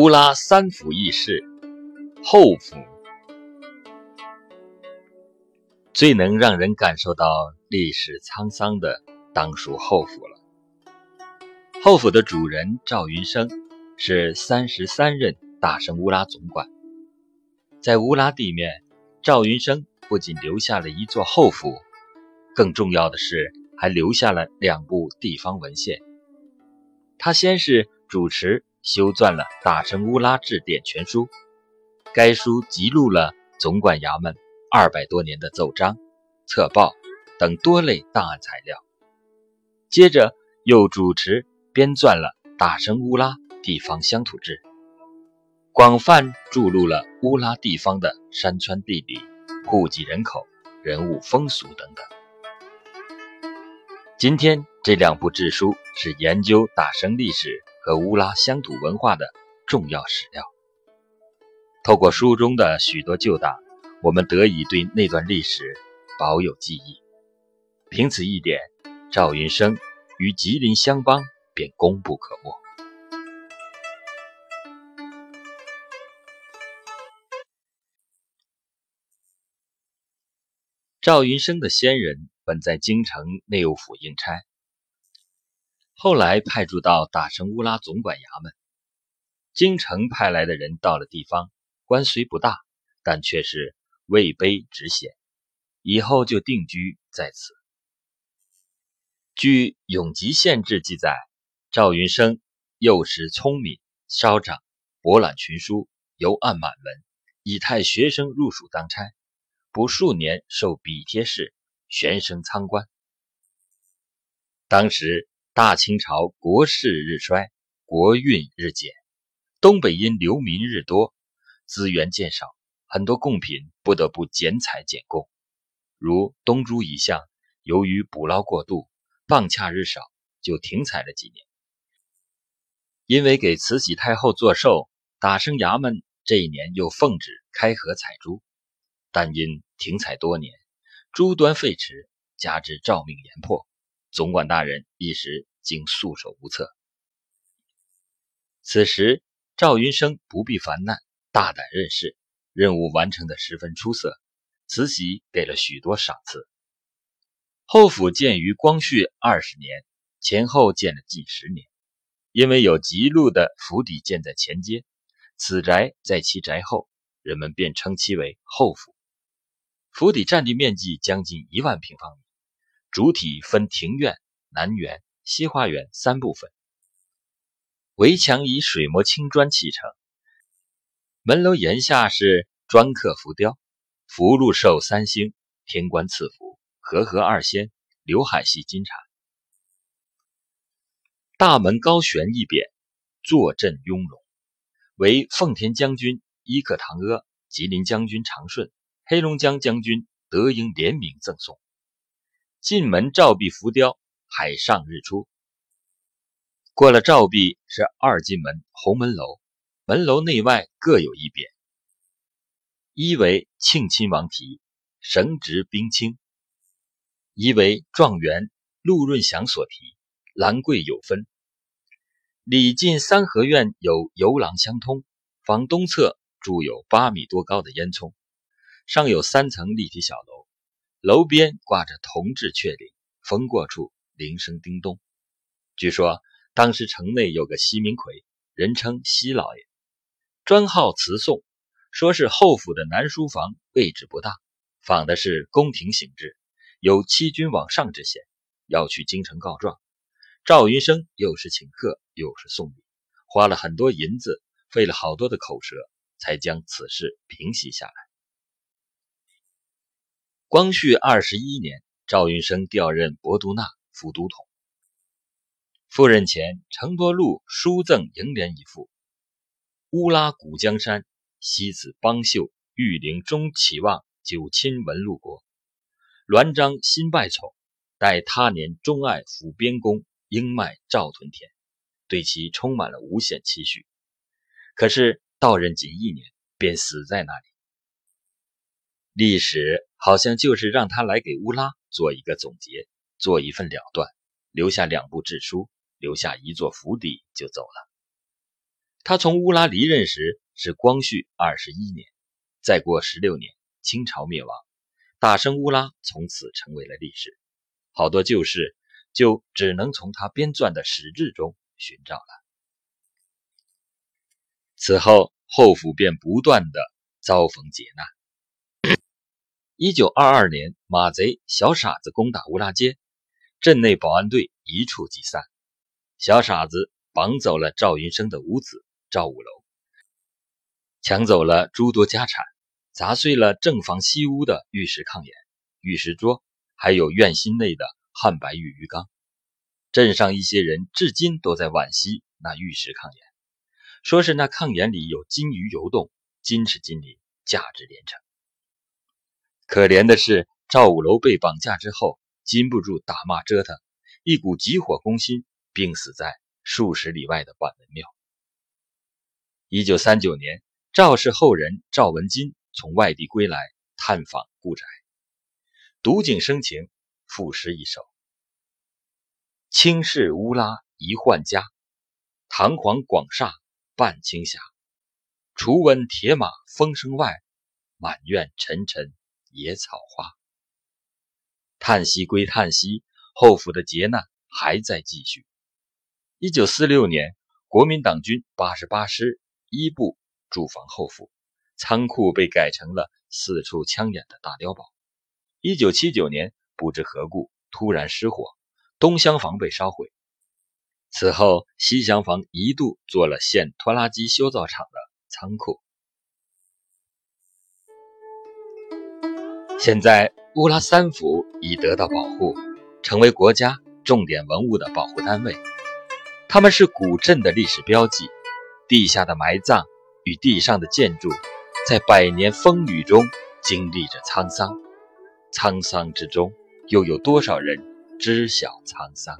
乌拉三府议事，后府最能让人感受到历史沧桑的，当属后府了。后府的主人赵云生是三十三任大生乌拉总管，在乌拉地面，赵云生不仅留下了一座后府，更重要的是还留下了两部地方文献。他先是主持。修撰了《大生乌拉治典全书》，该书记录了总管衙门二百多年的奏章、策报等多类档案材料。接着又主持编撰了《大生乌拉地方乡土志》，广泛注录了乌拉地方的山川地理、户籍人口、人物风俗等等。今天这两部志书是研究大生历史。和乌拉乡土文化的重要史料。透过书中的许多旧档，我们得以对那段历史保有记忆。凭此一点，赵云生与吉林相邦便功不可没。赵云生的先人本在京城内务府应差。后来派驻到大生乌拉总管衙门，京城派来的人到了地方，官虽不大，但却是位卑职显，以后就定居在此。据《永吉县志》记载，赵云生幼时聪明稍长，博览群书，游案满文，以太学生入蜀当差，不数年受笔帖式，悬升仓官。当时。大清朝国势日衰，国运日减，东北因流民日多，资源渐少，很多贡品不得不减采减贡。如东珠一项，由于捕捞过度，蚌洽日少，就停采了几年。因为给慈禧太后做寿，打生衙门这一年又奉旨开河采珠，但因停采多年，珠端废弛，加之诏命严破。总管大人一时竟束手无策。此时赵云生不必烦难，大胆任事，任务完成的十分出色。慈禧给了许多赏赐。后府建于光绪二十年，前后建了近十年。因为有吉路的府邸建在前街，此宅在其宅后，人们便称其为后府。府邸占地面积将近一万平方米。主体分庭院、南园、西花园三部分，围墙以水磨青砖砌成。门楼檐下是砖刻浮雕，福禄寿三星、天官赐福、和合二仙、刘海戏金蝉。大门高悬一匾，坐镇雍容，为奉天将军伊克唐阿、吉林将军长顺、黑龙江将军德英联名赠送。进门照壁浮雕，海上日出。过了照壁是二进门红门楼，门楼内外各有一匾，一为庆亲王题，绳直冰清；一为状元陆润祥所题，兰桂有分。里进三合院有游廊相通，房东侧筑有八米多高的烟囱，上有三层立体小楼。楼边挂着铜制雀翎，风过处铃声叮咚。据说当时城内有个西明奎，人称西老爷，专好词颂，说是后府的南书房位置不大，仿的是宫廷形制，有欺君罔上之嫌，要去京城告状。赵云生又是请客又是送礼，花了很多银子，费了好多的口舌，才将此事平息下来。光绪二十一年，赵云生调任博都纳副都统。赴任前，承多禄书赠楹联一副：“乌拉古江山，西子邦秀，玉陵终启望，九亲文禄国。栾章新拜宠，待他年钟爱抚边公，应迈赵屯田。”对其充满了无限期许。可是到任仅一年，便死在那里。历史好像就是让他来给乌拉做一个总结，做一份了断，留下两部志书，留下一座府邸就走了。他从乌拉离任时是光绪二十一年，再过十六年，清朝灭亡，大生乌拉从此成为了历史。好多旧事就只能从他编撰的史志中寻找了。此后，后府便不断的遭逢劫难。一九二二年，马贼小傻子攻打乌拉街，镇内保安队一触即散。小傻子绑走了赵云生的五子。赵五楼抢走了诸多家产，砸碎了正房西屋的玉石炕沿、玉石桌，还有院心内的汉白玉鱼缸。镇上一些人至今都在惋惜那玉石炕沿，说是那炕沿里有金鱼游动，金是金鳞，价值连城。可怜的是赵五楼被绑架之后，禁不住打骂折腾，一股急火攻心，病死在数十里外的管文庙。一九三九年，赵氏后人赵文金从外地归来探访故宅，读景生情，赋诗一首：“清室乌拉一换家，堂皇广厦半青霞。除闻铁马风声外，满院沉沉野草花。”叹息归叹息，后府的劫难还在继续。一九四六年，国民党军八十八师。一部驻防后府，仓库被改成了四处枪眼的大碉堡。一九七九年，不知何故突然失火，东厢房被烧毁。此后，西厢房一度做了县拖拉机修造厂的仓库。现在，乌拉三府已得到保护，成为国家重点文物的保护单位。它们是古镇的历史标记。地下的埋葬与地上的建筑，在百年风雨中经历着沧桑，沧桑之中，又有多少人知晓沧桑？